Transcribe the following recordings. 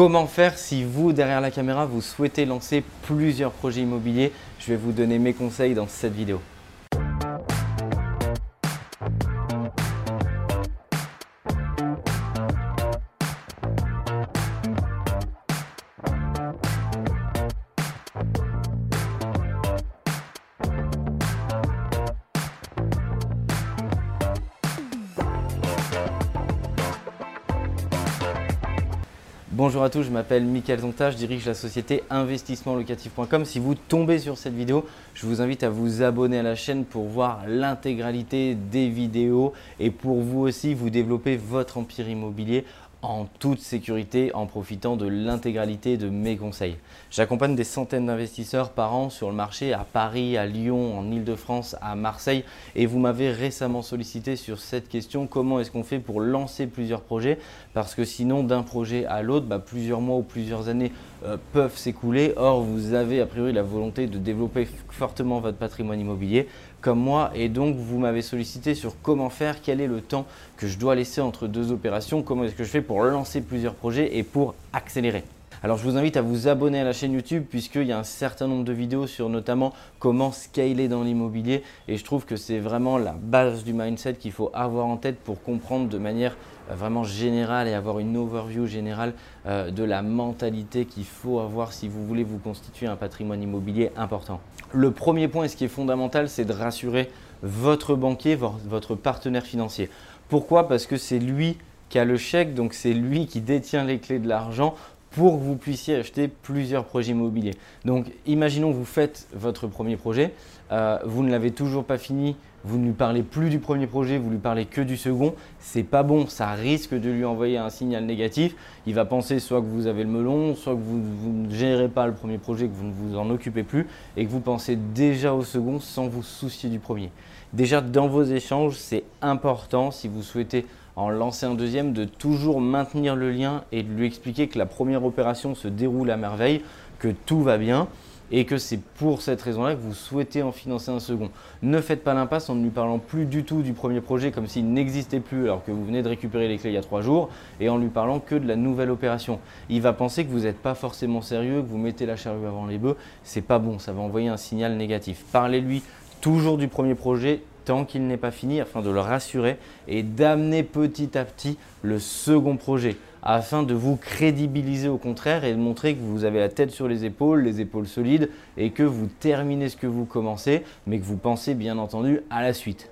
Comment faire si vous, derrière la caméra, vous souhaitez lancer plusieurs projets immobiliers? Je vais vous donner mes conseils dans cette vidéo. Bonjour à tous, je m'appelle Mickaël Zonta, je dirige la société investissementlocatif.com. Si vous tombez sur cette vidéo, je vous invite à vous abonner à la chaîne pour voir l'intégralité des vidéos et pour vous aussi vous développer votre empire immobilier en toute sécurité en profitant de l'intégralité de mes conseils. J'accompagne des centaines d'investisseurs par an sur le marché à Paris, à Lyon, en Ile-de-France, à Marseille et vous m'avez récemment sollicité sur cette question comment est-ce qu'on fait pour lancer plusieurs projets? Parce que sinon d'un projet à l'autre, bah, plusieurs mois ou plusieurs années euh, peuvent s'écouler. Or, vous avez a priori la volonté de développer fortement votre patrimoine immobilier comme moi et donc vous m'avez sollicité sur comment faire, quel est le temps que je dois laisser entre deux opérations, comment est-ce que je fais pour lancer plusieurs projets et pour accélérer. Alors je vous invite à vous abonner à la chaîne YouTube puisqu'il y a un certain nombre de vidéos sur notamment comment scaler dans l'immobilier et je trouve que c'est vraiment la base du mindset qu'il faut avoir en tête pour comprendre de manière euh, vraiment générale et avoir une overview générale euh, de la mentalité qu'il faut avoir si vous voulez vous constituer un patrimoine immobilier important. Le premier point et ce qui est fondamental, c'est de rassurer votre banquier, votre partenaire financier. Pourquoi? Parce que c'est lui qui a le chèque, donc c'est lui qui détient les clés de l'argent pour que vous puissiez acheter plusieurs projets immobiliers. Donc imaginons que vous faites votre premier projet, euh, vous ne l'avez toujours pas fini, vous ne lui parlez plus du premier projet, vous lui parlez que du second, c'est pas bon, ça risque de lui envoyer un signal négatif. Il va penser soit que vous avez le melon, soit que vous, vous ne gérez pas le premier projet, que vous ne vous en occupez plus et que vous pensez déjà au second sans vous soucier du premier. Déjà dans vos échanges, c'est important si vous souhaitez en lancer un deuxième, de toujours maintenir le lien et de lui expliquer que la première opération se déroule à merveille, que tout va bien et que c'est pour cette raison-là que vous souhaitez en financer un second. Ne faites pas l'impasse en ne lui parlant plus du tout du premier projet comme s'il n'existait plus alors que vous venez de récupérer les clés il y a trois jours et en lui parlant que de la nouvelle opération. Il va penser que vous n'êtes pas forcément sérieux, que vous mettez la charrue avant les bœufs. C'est pas bon, ça va envoyer un signal négatif. Parlez-lui toujours du premier projet, tant qu'il n'est pas fini afin de le rassurer et d'amener petit à petit le second projet afin de vous crédibiliser au contraire et de montrer que vous avez la tête sur les épaules, les épaules solides et que vous terminez ce que vous commencez mais que vous pensez bien entendu à la suite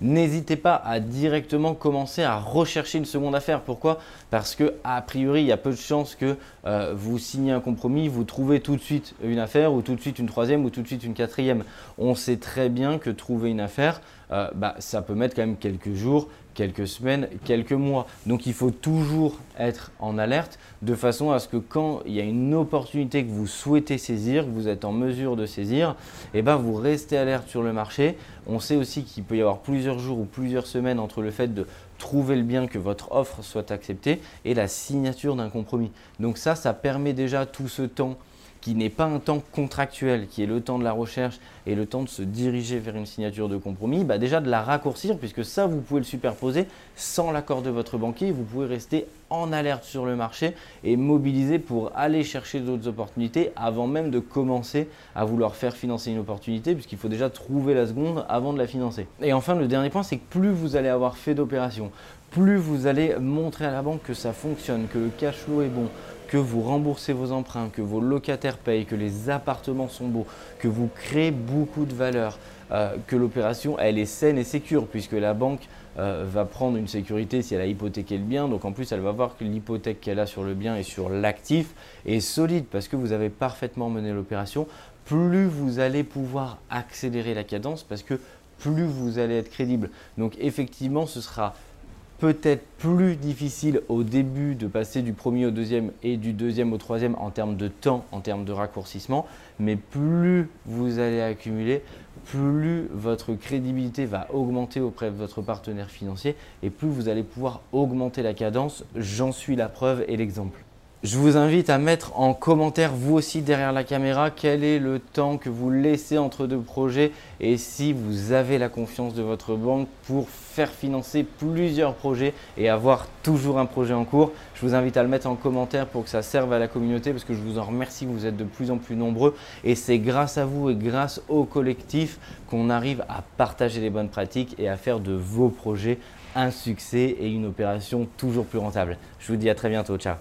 n'hésitez pas à directement commencer à rechercher une seconde affaire. Pourquoi? Parce que a priori, il y a peu de chances que euh, vous signez un compromis, vous trouvez tout de suite une affaire ou tout de suite une troisième ou tout de suite une quatrième. On sait très bien que trouver une affaire, euh, bah, ça peut mettre quand même quelques jours, quelques semaines, quelques mois. Donc il faut toujours être en alerte de façon à ce que quand il y a une opportunité que vous souhaitez saisir, que vous êtes en mesure de saisir, eh ben vous restez alerte sur le marché. On sait aussi qu'il peut y avoir plusieurs jours ou plusieurs semaines entre le fait de trouver le bien que votre offre soit acceptée et la signature d'un compromis. Donc ça, ça permet déjà tout ce temps qui n'est pas un temps contractuel, qui est le temps de la recherche et le temps de se diriger vers une signature de compromis, bah déjà de la raccourcir, puisque ça, vous pouvez le superposer sans l'accord de votre banquier. Vous pouvez rester en alerte sur le marché et mobiliser pour aller chercher d'autres opportunités avant même de commencer à vouloir faire financer une opportunité, puisqu'il faut déjà trouver la seconde avant de la financer. Et enfin, le dernier point, c'est que plus vous allez avoir fait d'opérations, plus vous allez montrer à la banque que ça fonctionne, que le cash flow est bon, que vous remboursez vos emprunts, que vos locataires payent, que les appartements sont beaux, que vous créez beaucoup de valeur, euh, que l'opération elle est saine et sécure puisque la banque euh, va prendre une sécurité si elle a hypothéqué le bien. Donc en plus elle va voir que l'hypothèque qu'elle a sur le bien et sur l'actif est solide parce que vous avez parfaitement mené l'opération. Plus vous allez pouvoir accélérer la cadence parce que plus vous allez être crédible. Donc effectivement ce sera peut-être plus difficile au début de passer du premier au deuxième et du deuxième au troisième en termes de temps, en termes de raccourcissement, mais plus vous allez accumuler, plus votre crédibilité va augmenter auprès de votre partenaire financier et plus vous allez pouvoir augmenter la cadence. J'en suis la preuve et l'exemple. Je vous invite à mettre en commentaire, vous aussi derrière la caméra, quel est le temps que vous laissez entre deux projets et si vous avez la confiance de votre banque pour faire financer plusieurs projets et avoir toujours un projet en cours. Je vous invite à le mettre en commentaire pour que ça serve à la communauté parce que je vous en remercie, vous êtes de plus en plus nombreux et c'est grâce à vous et grâce au collectif qu'on arrive à partager les bonnes pratiques et à faire de vos projets un succès et une opération toujours plus rentable. Je vous dis à très bientôt, ciao